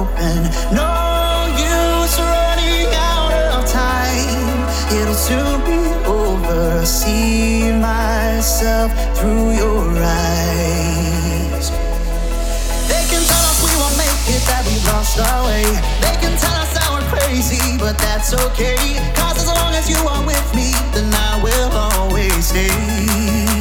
open. No use running out of time. It'll soon be over. See myself through your eyes. They can tell us we won't make it, that we lost our way. They can tell us that we're crazy, but that's okay. Cause as long as you are with me, then I will always stay.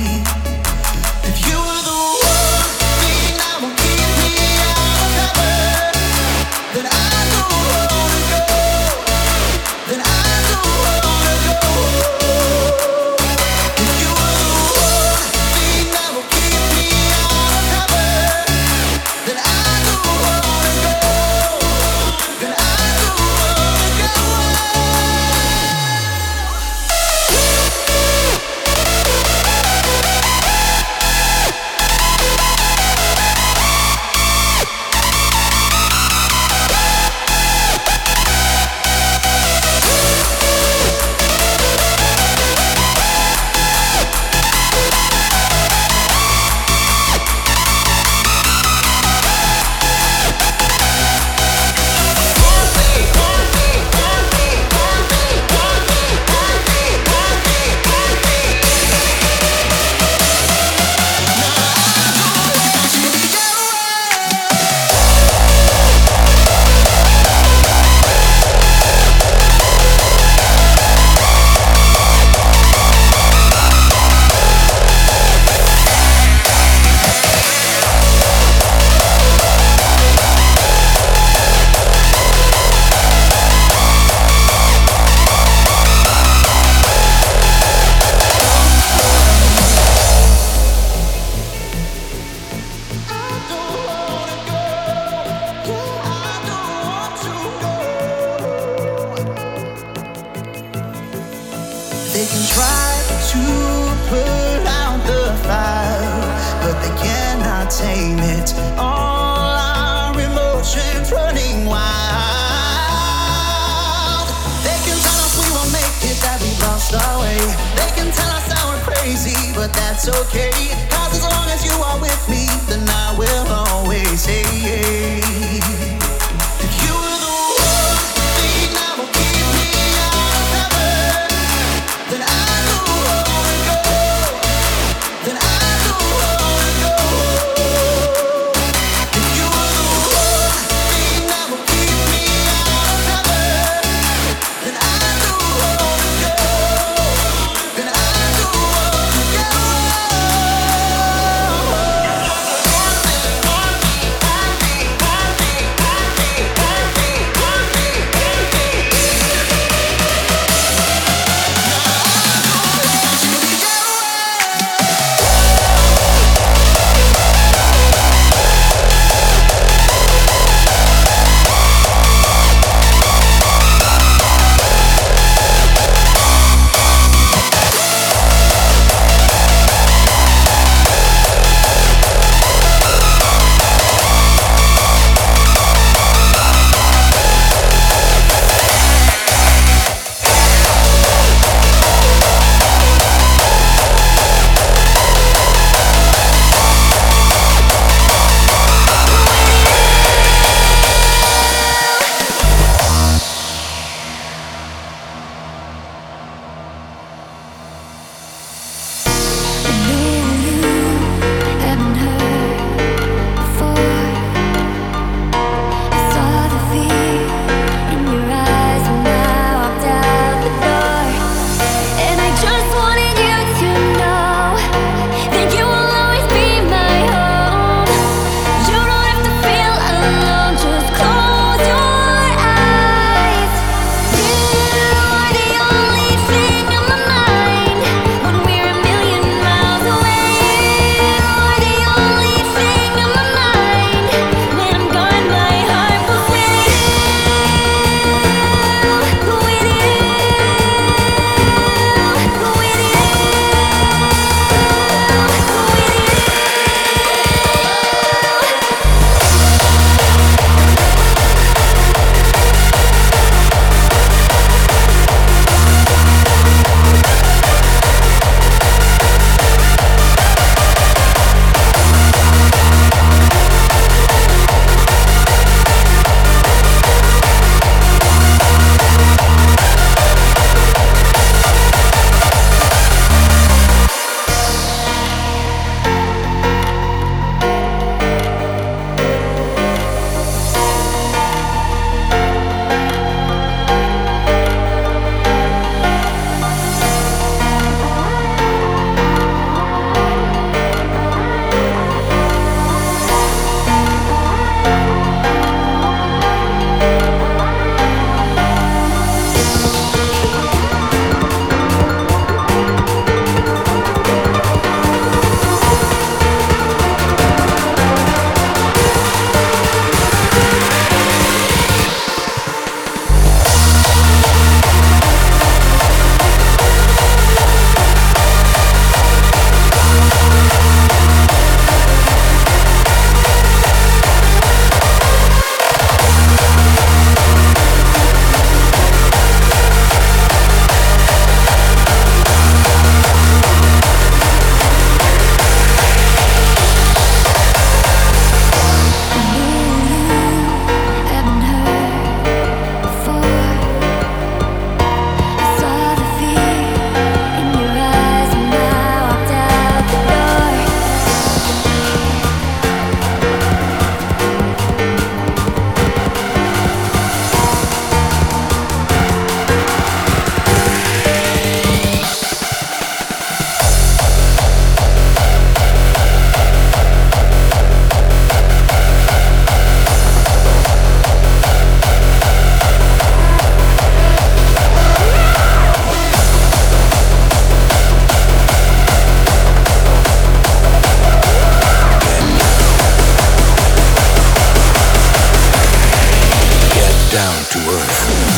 To earth.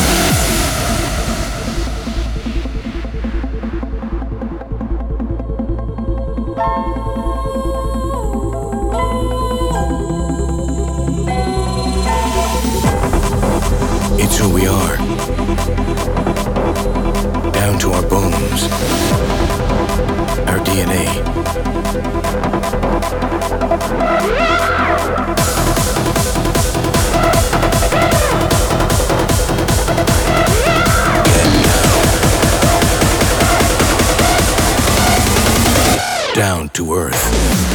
It's who we are. Down to our bones, our DNA. To earth.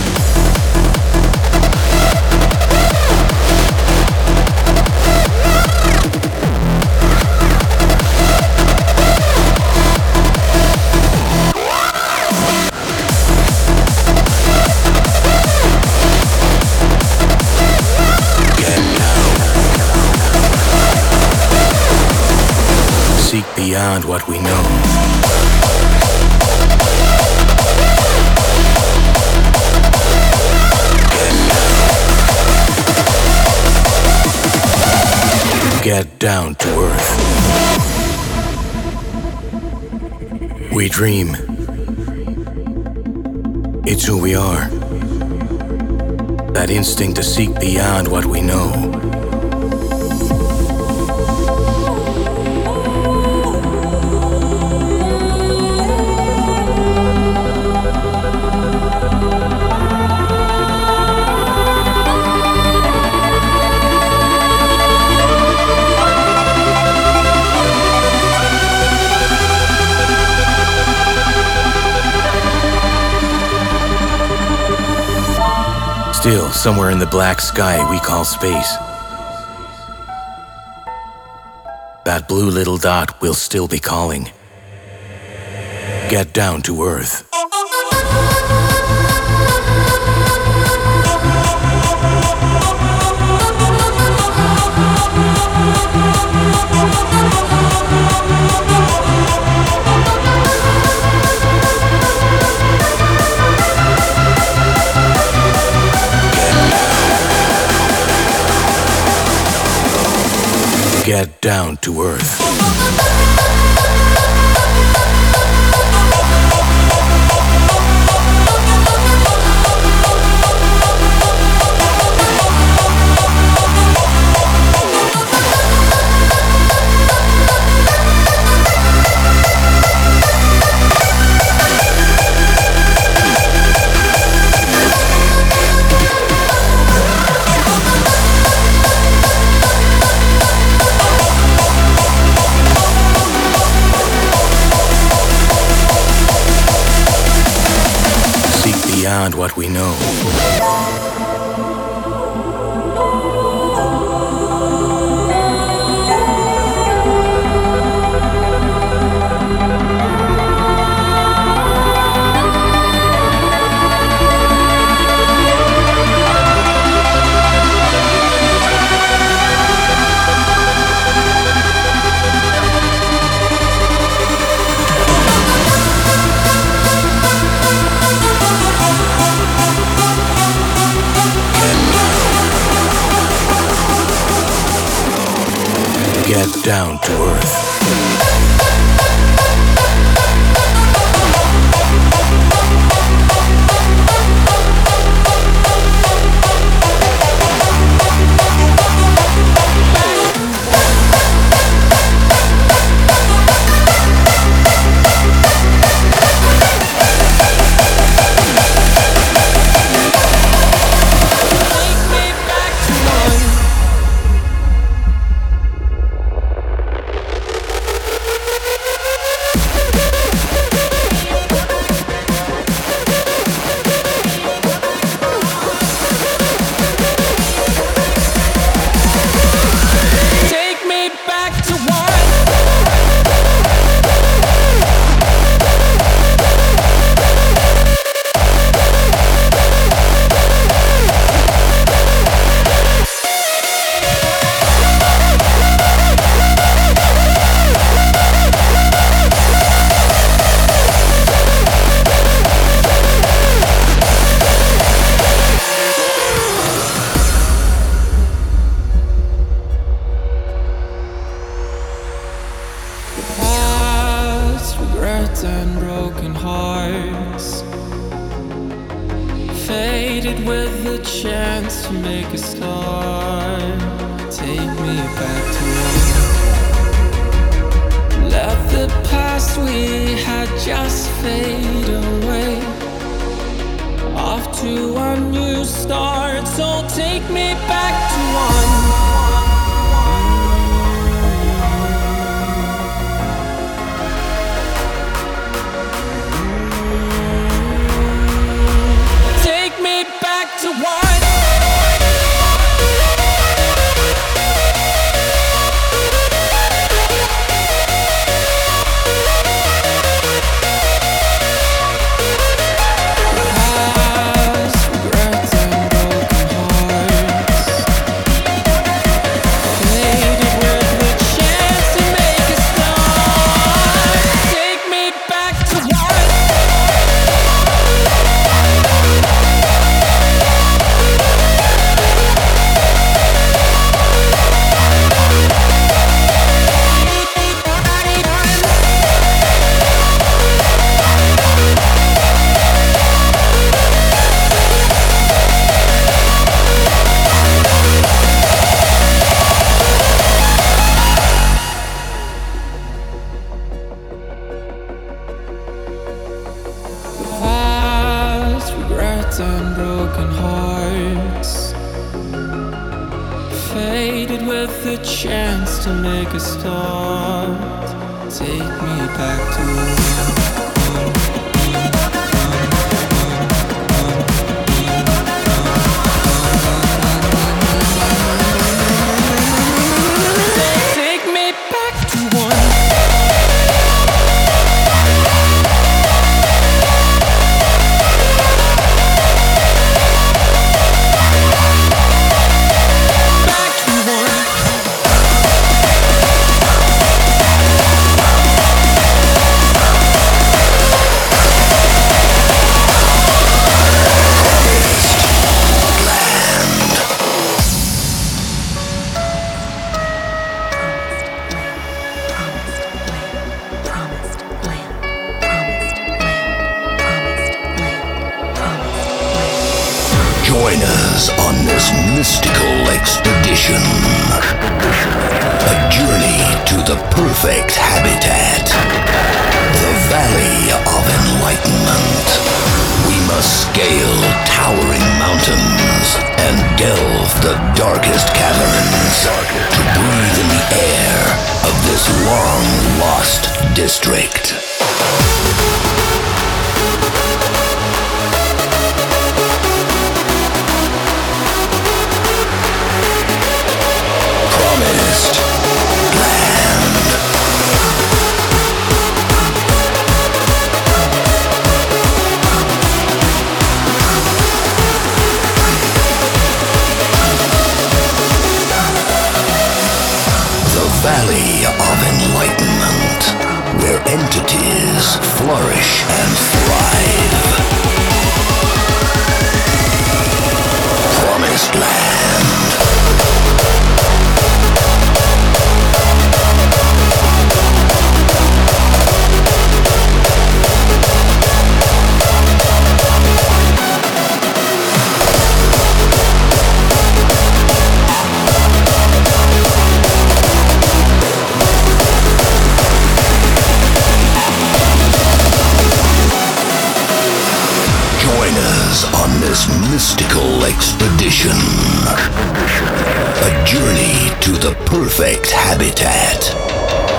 Down to earth. We dream. It's who we are. That instinct to seek beyond what we know. Still, somewhere in the black sky we call space. That blue little dot will still be calling. Get down to earth. Get down to earth. Beyond what we know. Get down to earth.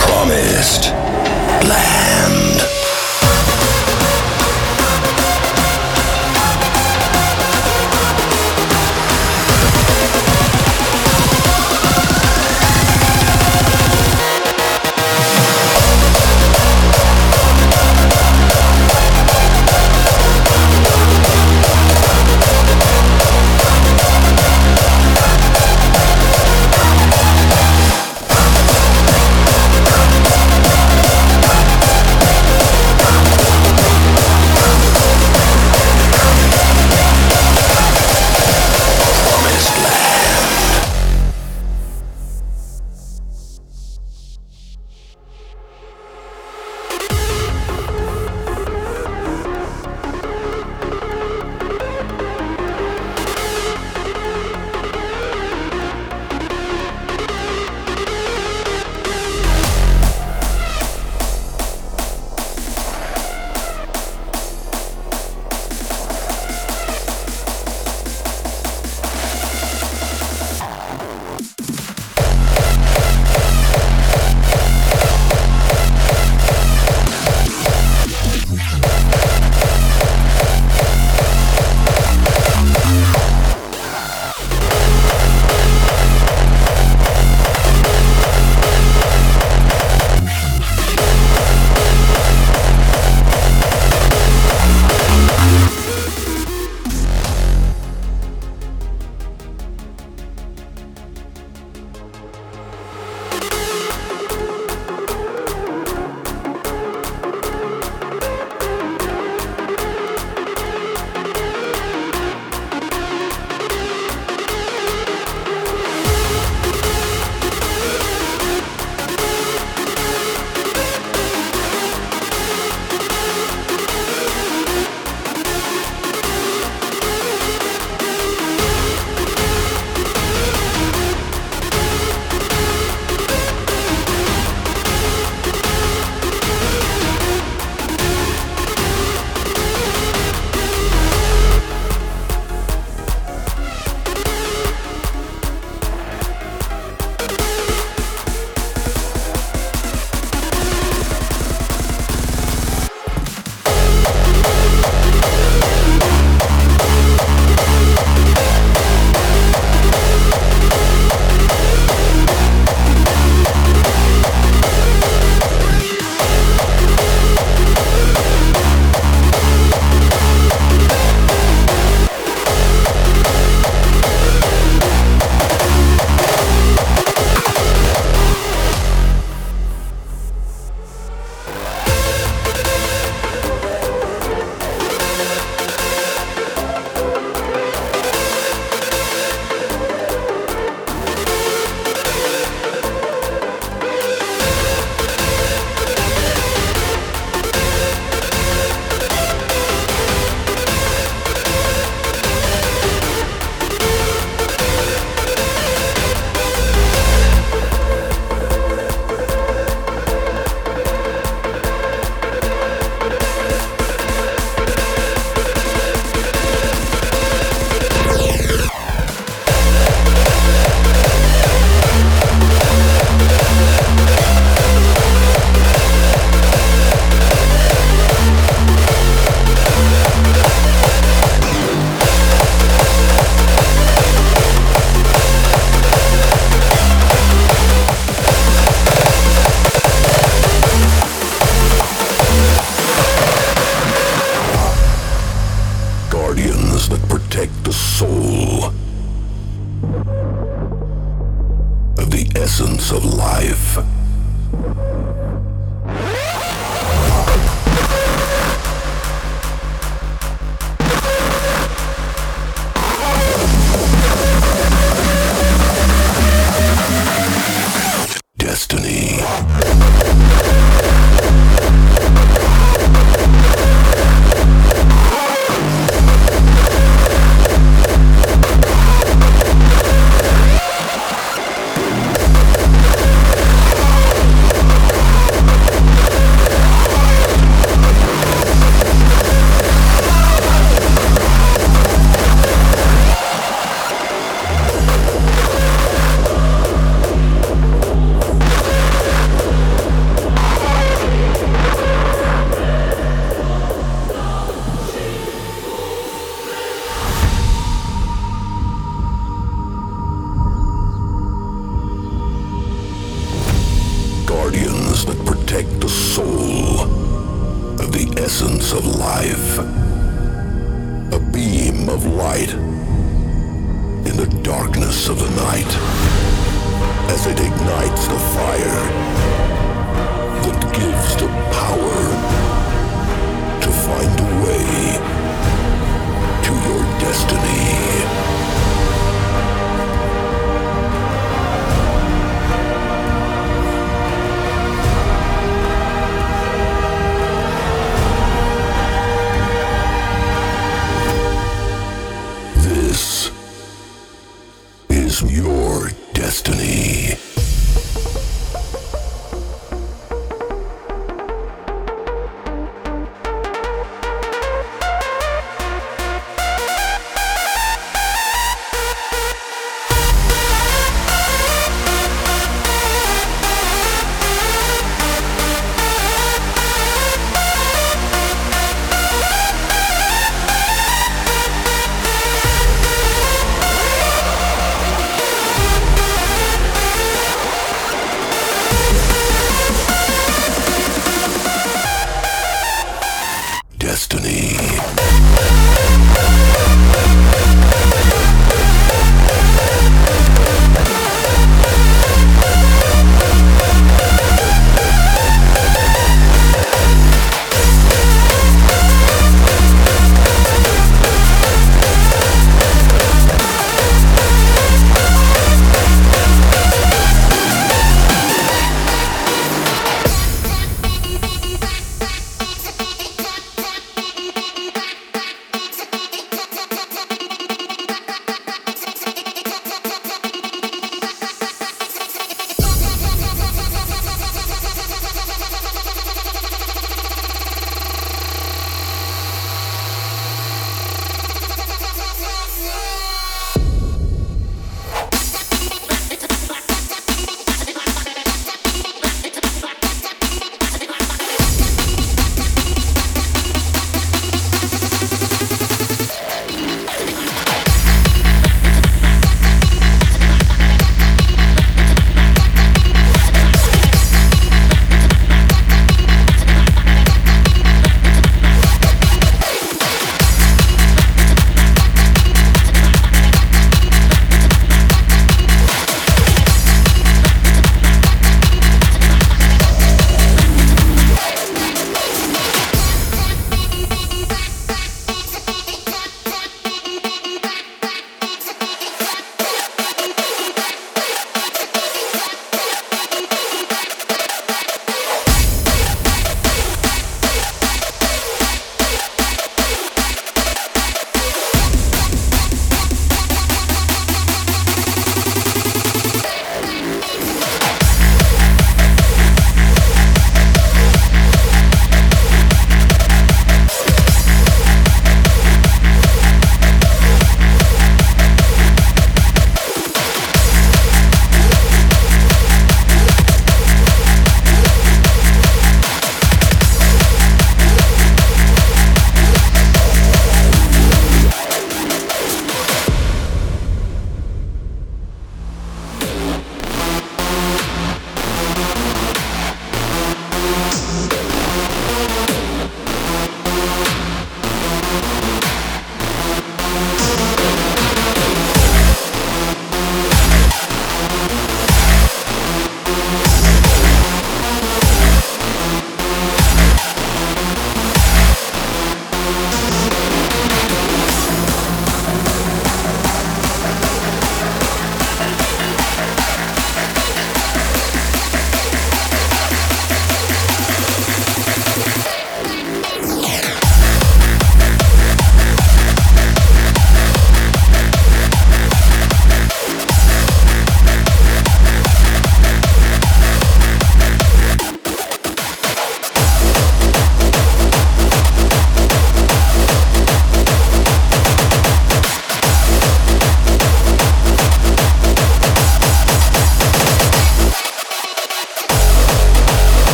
Promised. Land.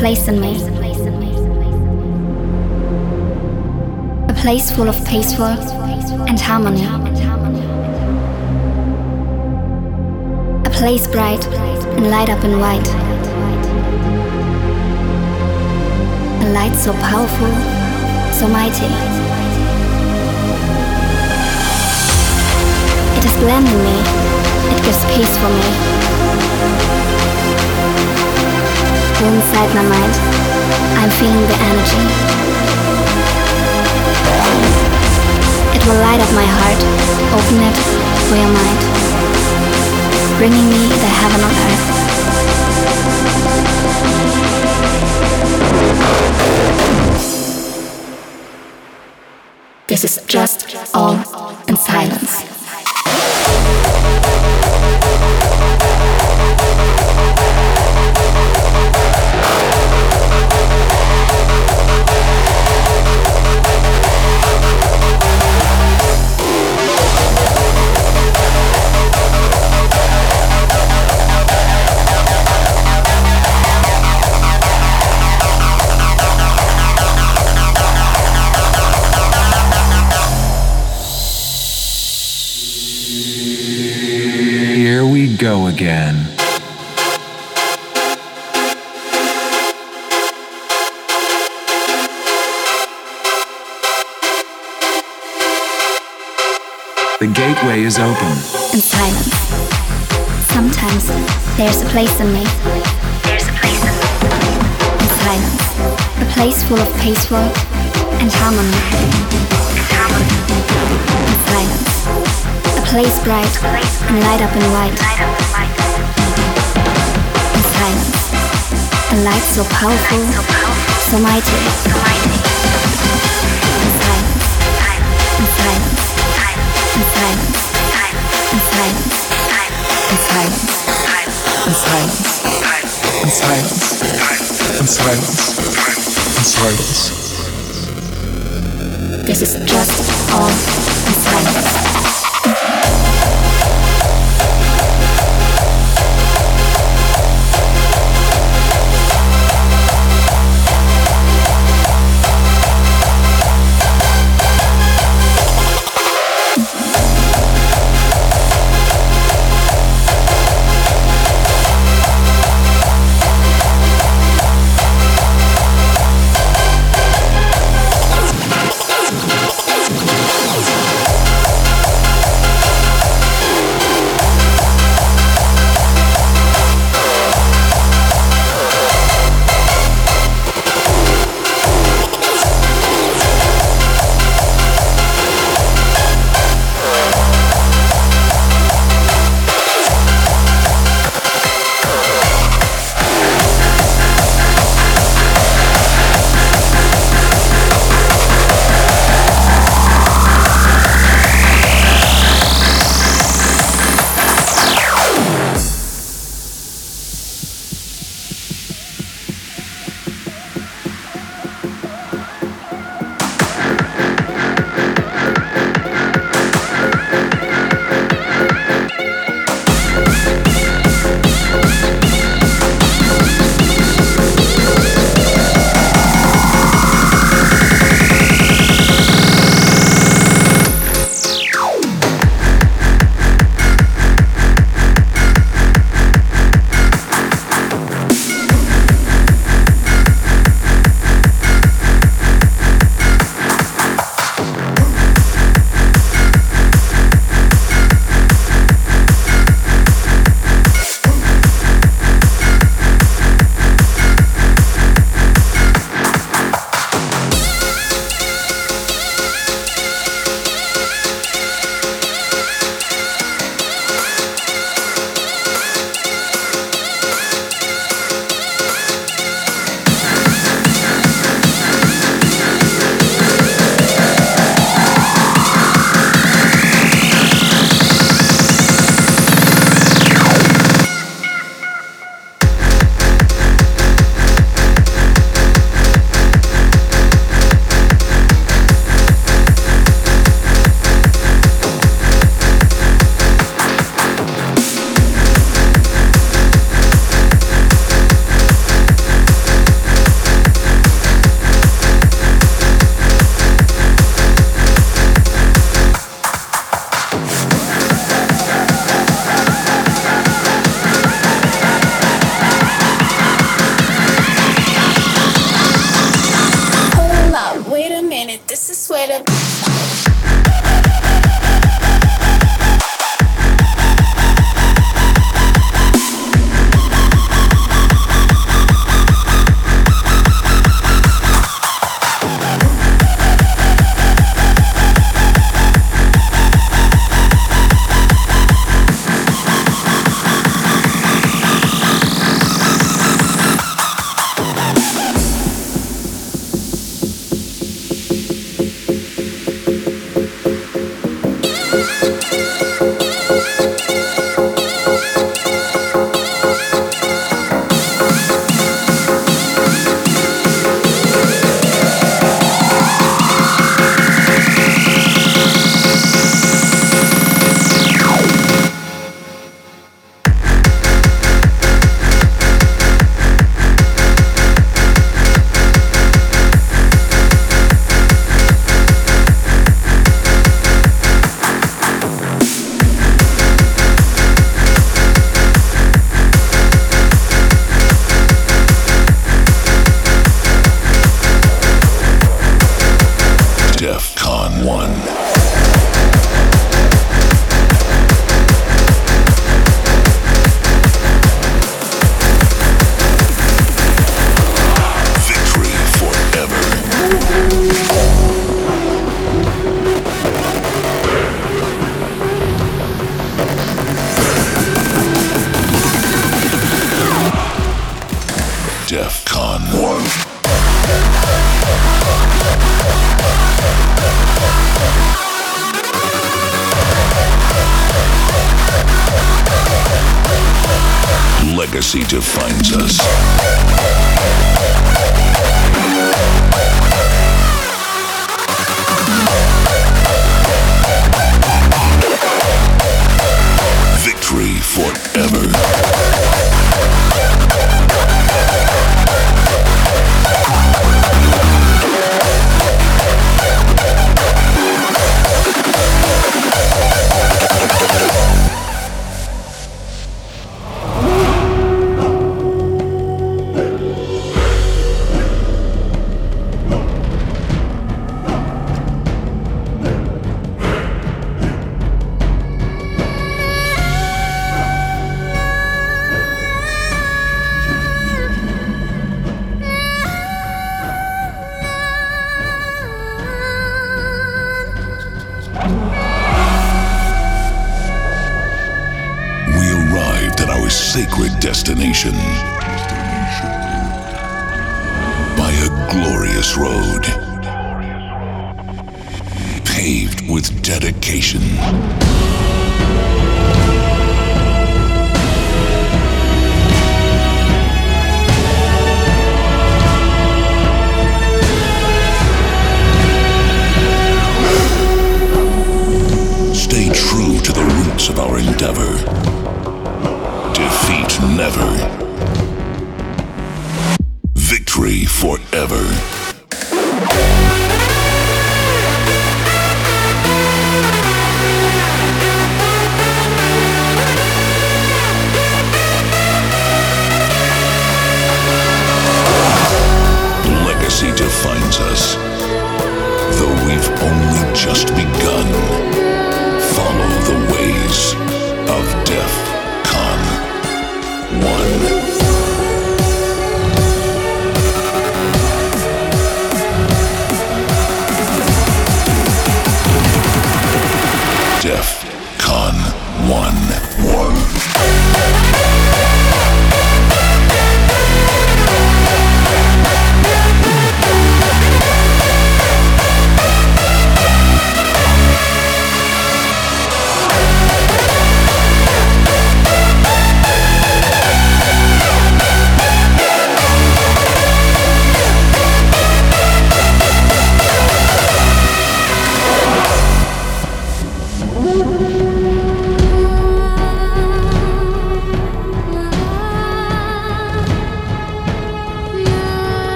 Place in me. A place full of peaceful and harmony. A place bright and light up in white. A light so powerful, so mighty. It is blending me, it gives peace for me. Inside my mind, I'm feeling the energy. It will light up my heart, open it your mind, bringing me the heaven on earth. This is just all place in me. There's a place in me. In silence. A place full of peaceful and harmony. In silence. A place bright and light up in white. In silence. A light so powerful, so mighty. Silence. Silence. In silence. In silence. This is just all